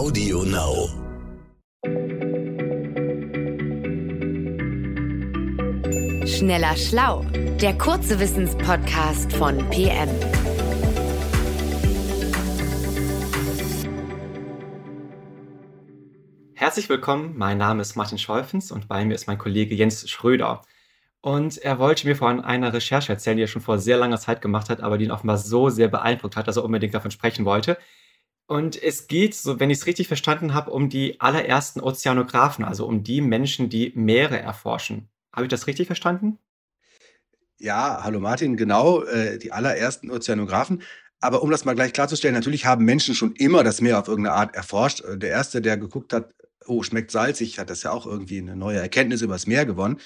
Audio Now. Schneller Schlau, der kurze Wissenspodcast von PM. Herzlich willkommen, mein Name ist Martin Scholfens und bei mir ist mein Kollege Jens Schröder. Und er wollte mir von einer Recherche erzählen, die er schon vor sehr langer Zeit gemacht hat, aber die ihn offenbar so sehr beeindruckt hat, dass er unbedingt davon sprechen wollte. Und es geht, so wenn ich es richtig verstanden habe, um die allerersten Ozeanographen, also um die Menschen, die Meere erforschen. Habe ich das richtig verstanden? Ja, hallo Martin, genau, äh, die allerersten Ozeanographen. Aber um das mal gleich klarzustellen, natürlich haben Menschen schon immer das Meer auf irgendeine Art erforscht. Äh, der erste, der geguckt hat, oh, schmeckt salzig, hat das ja auch irgendwie eine neue Erkenntnis über das Meer gewonnen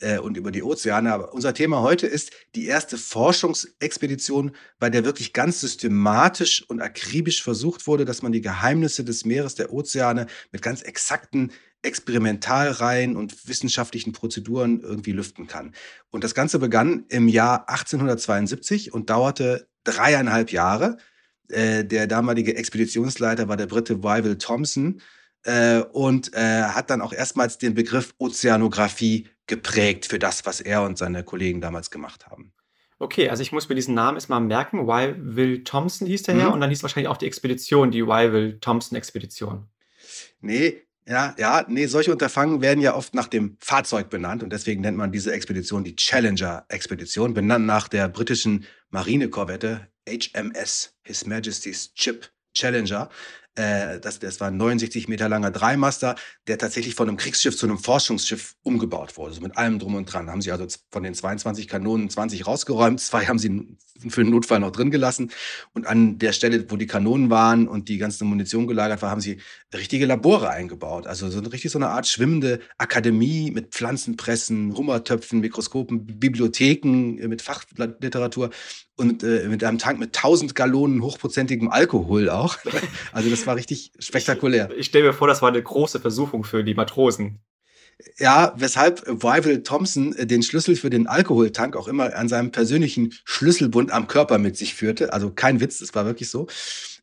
äh, und über die Ozeane. Aber unser Thema heute ist die erste Forschungsexpedition, bei der wirklich ganz systematisch und akribisch versucht wurde, dass man die Geheimnisse des Meeres, der Ozeane mit ganz exakten Experimentalreihen und wissenschaftlichen Prozeduren irgendwie lüften kann. Und das Ganze begann im Jahr 1872 und dauerte dreieinhalb Jahre. Äh, der damalige Expeditionsleiter war der Brite Wyville Thompson äh, und äh, hat dann auch erstmals den Begriff Ozeanographie geprägt für das, was er und seine Kollegen damals gemacht haben. Okay, also ich muss mir diesen Namen erstmal merken. Wyville Thompson hieß der mhm. Herr und dann hieß wahrscheinlich auch die Expedition, die Wyville Thompson Expedition. Nee, ja, ja, nee, solche Unterfangen werden ja oft nach dem Fahrzeug benannt und deswegen nennt man diese Expedition die Challenger-Expedition, benannt nach der britischen Marinekorvette HMS His Majesty's Chip Challenger. Äh, das, das war ein 69 Meter langer Dreimaster, der tatsächlich von einem Kriegsschiff zu einem Forschungsschiff umgebaut wurde. Also mit allem drum und dran. Haben sie also von den 22 Kanonen 20 rausgeräumt, zwei haben sie für den Notfall noch drin gelassen. Und an der Stelle, wo die Kanonen waren und die ganze Munition gelagert war, haben sie richtige Labore eingebaut. Also so richtig so eine Art schwimmende Akademie mit Pflanzenpressen, Hummertöpfen, Mikroskopen, Bibliotheken äh, mit Fachliteratur und äh, mit einem Tank mit 1000 Gallonen hochprozentigem Alkohol auch. Also das war richtig spektakulär. Ich, ich stelle mir vor, das war eine große Versuchung für die Matrosen. Ja, weshalb Wyville Thompson den Schlüssel für den Alkoholtank auch immer an seinem persönlichen Schlüsselbund am Körper mit sich führte. Also kein Witz, das war wirklich so.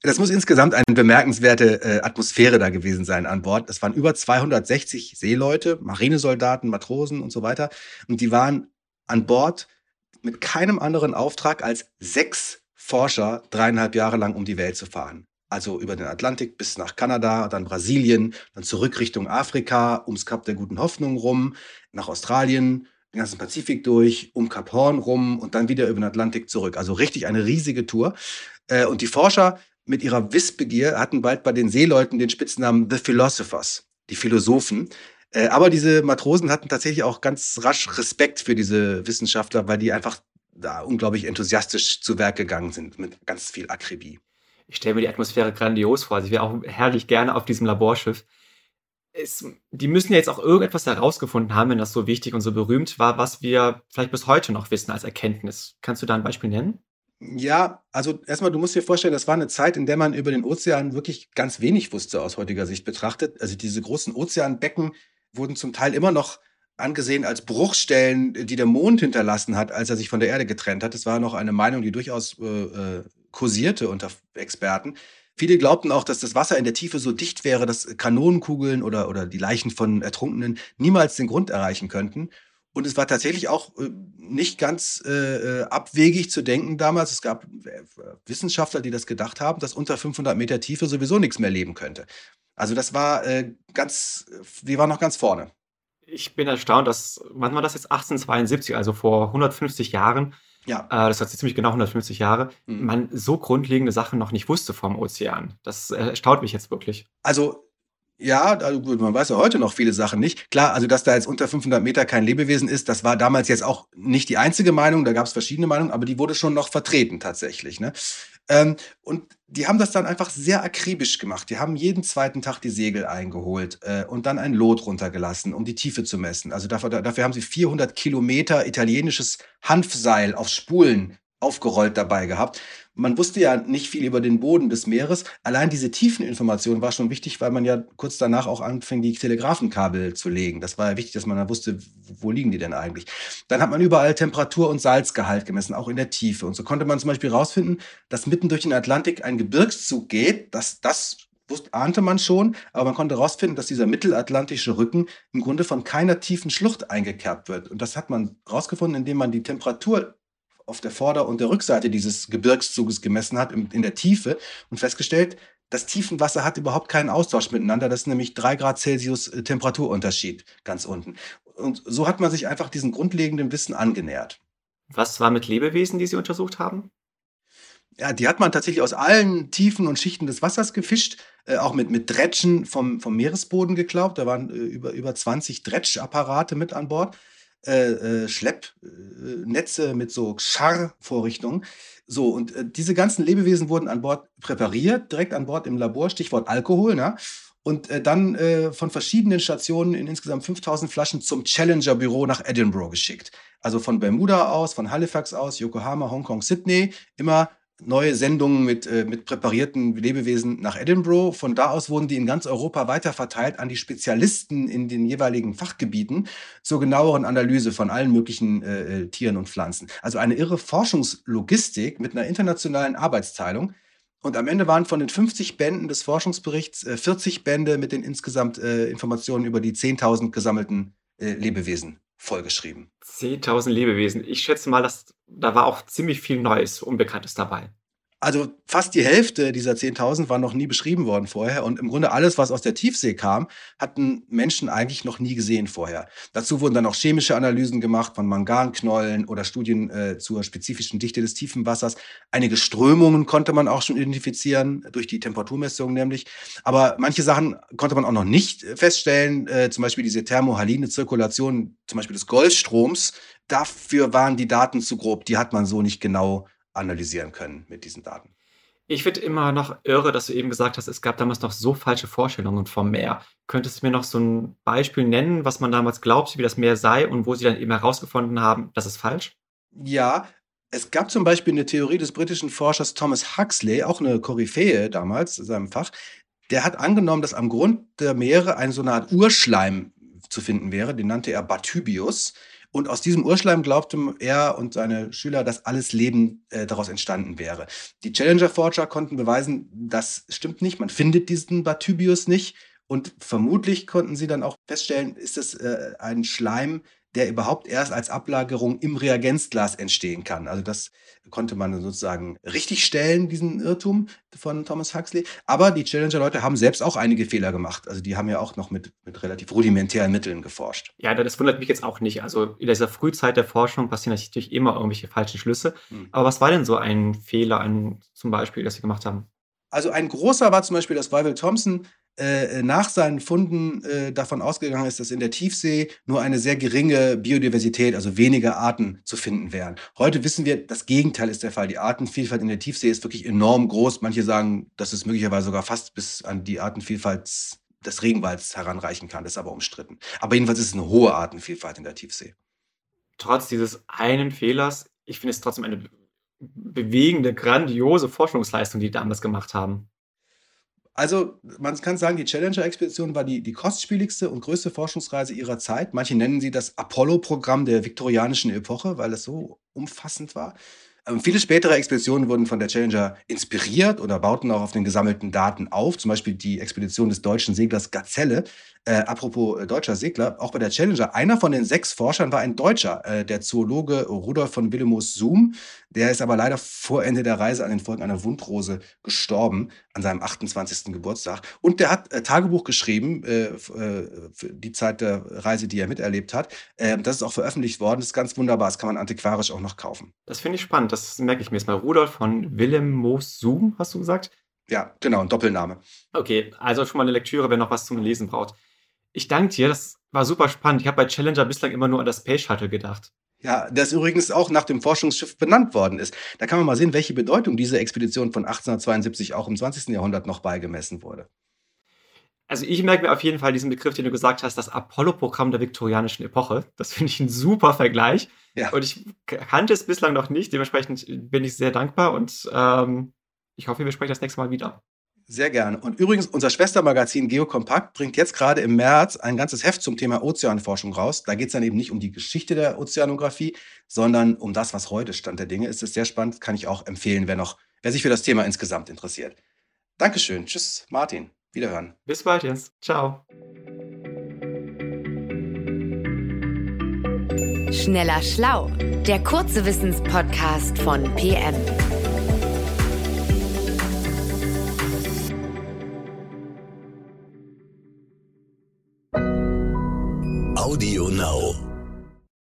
Das muss insgesamt eine bemerkenswerte äh, Atmosphäre da gewesen sein an Bord. Es waren über 260 Seeleute, Marinesoldaten, Matrosen und so weiter. Und die waren an Bord mit keinem anderen Auftrag als sechs Forscher dreieinhalb Jahre lang um die Welt zu fahren also über den Atlantik bis nach Kanada, dann Brasilien, dann zurück Richtung Afrika, ums Kap der Guten Hoffnung rum, nach Australien, den ganzen Pazifik durch, um Kap Horn rum und dann wieder über den Atlantik zurück. Also richtig eine riesige Tour. Äh, und die Forscher mit ihrer Wissbegier hatten bald bei den Seeleuten den Spitznamen The Philosophers, die Philosophen. Äh, aber diese Matrosen hatten tatsächlich auch ganz rasch Respekt für diese Wissenschaftler, weil die einfach da unglaublich enthusiastisch zu Werk gegangen sind mit ganz viel Akribie. Ich stelle mir die Atmosphäre grandios vor. Also ich wäre auch herrlich gerne auf diesem Laborschiff. Es, die müssen ja jetzt auch irgendetwas herausgefunden haben, wenn das so wichtig und so berühmt war, was wir vielleicht bis heute noch wissen als Erkenntnis. Kannst du da ein Beispiel nennen? Ja, also erstmal, du musst dir vorstellen, das war eine Zeit, in der man über den Ozean wirklich ganz wenig wusste aus heutiger Sicht betrachtet. Also diese großen Ozeanbecken wurden zum Teil immer noch angesehen als Bruchstellen, die der Mond hinterlassen hat, als er sich von der Erde getrennt hat. Das war noch eine Meinung, die durchaus äh, äh kursierte unter Experten. Viele glaubten auch, dass das Wasser in der Tiefe so dicht wäre, dass Kanonenkugeln oder, oder die Leichen von Ertrunkenen niemals den Grund erreichen könnten. Und es war tatsächlich auch äh, nicht ganz äh, äh abwegig zu denken damals. Es gab äh, Wissenschaftler, die das gedacht haben, dass unter 500 Meter Tiefe sowieso nichts mehr leben könnte. Also das war äh, ganz, wir waren noch ganz vorne. Ich bin erstaunt, dass, wann war das jetzt? 1872, also vor 150 Jahren, ja. Äh, das hat ziemlich genau 150 Jahre, mhm. man so grundlegende Sachen noch nicht wusste vom Ozean. Das äh, erstaunt mich jetzt wirklich. Also ja, man weiß ja heute noch viele Sachen nicht. Klar, also dass da jetzt unter 500 Meter kein Lebewesen ist, das war damals jetzt auch nicht die einzige Meinung, da gab es verschiedene Meinungen, aber die wurde schon noch vertreten tatsächlich. Ne? Ähm, und die haben das dann einfach sehr akribisch gemacht. Die haben jeden zweiten Tag die Segel eingeholt äh, und dann ein Lot runtergelassen, um die Tiefe zu messen. Also dafür, dafür haben sie 400 Kilometer italienisches Hanfseil auf Spulen aufgerollt dabei gehabt. Man wusste ja nicht viel über den Boden des Meeres. Allein diese Tiefeninformation war schon wichtig, weil man ja kurz danach auch anfing, die Telegrafenkabel zu legen. Das war ja wichtig, dass man dann wusste, wo liegen die denn eigentlich. Dann hat man überall Temperatur und Salzgehalt gemessen, auch in der Tiefe. Und so konnte man zum Beispiel herausfinden, dass mitten durch den Atlantik ein Gebirgszug geht, dass das wusste, ahnte man schon, aber man konnte herausfinden, dass dieser mittelatlantische Rücken im Grunde von keiner tiefen Schlucht eingekerbt wird. Und das hat man herausgefunden, indem man die Temperatur auf der Vorder- und der Rückseite dieses Gebirgszuges gemessen hat, in der Tiefe, und festgestellt, das Tiefenwasser hat überhaupt keinen Austausch miteinander. Das ist nämlich drei Grad Celsius äh, Temperaturunterschied ganz unten. Und so hat man sich einfach diesem grundlegenden Wissen angenähert. Was war mit Lebewesen, die Sie untersucht haben? Ja, die hat man tatsächlich aus allen Tiefen und Schichten des Wassers gefischt, äh, auch mit, mit Dretschen vom, vom Meeresboden geglaubt. Da waren äh, über, über 20 Dretschapparate mit an Bord, äh, äh Schleppnetze mit so Schar-Vorrichtungen. So, und äh, diese ganzen Lebewesen wurden an Bord präpariert, direkt an Bord im Labor, Stichwort Alkohol, ne? und äh, dann äh, von verschiedenen Stationen in insgesamt 5000 Flaschen zum Challenger-Büro nach Edinburgh geschickt. Also von Bermuda aus, von Halifax aus, Yokohama, Hongkong, Sydney, immer neue Sendungen mit, äh, mit präparierten Lebewesen nach Edinburgh. Von da aus wurden die in ganz Europa weiterverteilt an die Spezialisten in den jeweiligen Fachgebieten zur genaueren Analyse von allen möglichen äh, äh Tieren und Pflanzen. Also eine irre Forschungslogistik mit einer internationalen Arbeitsteilung. Und am Ende waren von den 50 Bänden des Forschungsberichts äh, 40 Bände mit den insgesamt äh, Informationen über die 10.000 gesammelten äh, Lebewesen vollgeschrieben. 10.000 Lebewesen. Ich schätze mal, dass da war auch ziemlich viel Neues, Unbekanntes dabei. Also fast die Hälfte dieser 10.000 war noch nie beschrieben worden vorher. Und im Grunde alles, was aus der Tiefsee kam, hatten Menschen eigentlich noch nie gesehen vorher. Dazu wurden dann auch chemische Analysen gemacht von Manganknollen oder Studien äh, zur spezifischen Dichte des Tiefenwassers. Einige Strömungen konnte man auch schon identifizieren, durch die Temperaturmessung nämlich. Aber manche Sachen konnte man auch noch nicht feststellen. Äh, zum Beispiel diese thermohaline Zirkulation, zum Beispiel des Golfstroms. Dafür waren die Daten zu grob. Die hat man so nicht genau analysieren können mit diesen Daten. Ich finde immer noch irre, dass du eben gesagt hast, es gab damals noch so falsche Vorstellungen vom Meer. Könntest du mir noch so ein Beispiel nennen, was man damals glaubt, wie das Meer sei und wo sie dann eben herausgefunden haben, das ist falsch? Ja, es gab zum Beispiel eine Theorie des britischen Forschers Thomas Huxley, auch eine Koryphäe damals in seinem Fach. Der hat angenommen, dass am Grund der Meere ein so eine Art Urschleim zu finden wäre. Den nannte er Bathybius. Und aus diesem Urschleim glaubte er und seine Schüler, dass alles Leben äh, daraus entstanden wäre. Die Challenger-Forscher konnten beweisen, das stimmt nicht. Man findet diesen Bathybius nicht. Und vermutlich konnten sie dann auch feststellen, ist es äh, ein Schleim, der überhaupt erst als Ablagerung im Reagenzglas entstehen kann. Also das konnte man sozusagen richtigstellen, diesen Irrtum von Thomas Huxley. Aber die Challenger-Leute haben selbst auch einige Fehler gemacht. Also die haben ja auch noch mit, mit relativ rudimentären Mitteln geforscht. Ja, das wundert mich jetzt auch nicht. Also in dieser Frühzeit der Forschung passieren natürlich immer irgendwelche falschen Schlüsse. Hm. Aber was war denn so ein Fehler ein, zum Beispiel, das Sie gemacht haben? Also ein großer war zum Beispiel, dass Wyville Thompson äh, nach seinen Funden äh, davon ausgegangen ist, dass in der Tiefsee nur eine sehr geringe Biodiversität, also weniger Arten zu finden wären. Heute wissen wir, das Gegenteil ist der Fall. Die Artenvielfalt in der Tiefsee ist wirklich enorm groß. Manche sagen, dass es möglicherweise sogar fast bis an die Artenvielfalt des Regenwalds heranreichen kann. Das ist aber umstritten. Aber jedenfalls ist es eine hohe Artenvielfalt in der Tiefsee. Trotz dieses einen Fehlers, ich finde es trotzdem eine bewegende, grandiose Forschungsleistung, die die damals gemacht haben. Also, man kann sagen, die Challenger-Expedition war die, die kostspieligste und größte Forschungsreise ihrer Zeit. Manche nennen sie das Apollo-Programm der viktorianischen Epoche, weil es so umfassend war. Ähm, viele spätere Expeditionen wurden von der Challenger inspiriert oder bauten auch auf den gesammelten Daten auf. Zum Beispiel die Expedition des deutschen Seglers Gazelle. Äh, apropos äh, deutscher Segler, auch bei der Challenger, einer von den sechs Forschern war ein Deutscher, äh, der Zoologe Rudolf von Willemoos Zoom. Der ist aber leider vor Ende der Reise an den Folgen einer Wundrose gestorben, an seinem 28. Geburtstag. Und der hat äh, Tagebuch geschrieben, äh, äh, für die Zeit der Reise, die er miterlebt hat. das ist auch veröffentlicht worden. Das ist ganz wunderbar. Das kann man antiquarisch auch noch kaufen. Das finde ich spannend. Das merke ich mir jetzt mal. Rudolf von Willemoos Zoom, hast du gesagt? Ja, genau, ein Doppelname. Okay, also schon mal eine Lektüre, wer noch was zum Lesen braucht. Ich danke dir, das war super spannend. Ich habe bei Challenger bislang immer nur an das Space Shuttle gedacht. Ja, das übrigens auch nach dem Forschungsschiff benannt worden ist. Da kann man mal sehen, welche Bedeutung diese Expedition von 1872 auch im 20. Jahrhundert noch beigemessen wurde. Also ich merke mir auf jeden Fall diesen Begriff, den du gesagt hast, das Apollo-Programm der viktorianischen Epoche. Das finde ich ein super Vergleich. Ja. Und ich kannte es bislang noch nicht. Dementsprechend bin ich sehr dankbar und ähm, ich hoffe, wir sprechen das nächste Mal wieder. Sehr gerne. Und übrigens, unser Schwestermagazin Geokompakt bringt jetzt gerade im März ein ganzes Heft zum Thema Ozeanforschung raus. Da geht es dann eben nicht um die Geschichte der Ozeanographie, sondern um das, was heute Stand der Dinge ist. Das ist sehr spannend, kann ich auch empfehlen, wer noch, wer sich für das Thema insgesamt interessiert. Dankeschön. Tschüss, Martin. Wiederhören. Bis bald, Jens. Ciao. Schneller Schlau, der kurze Wissenspodcast von PM.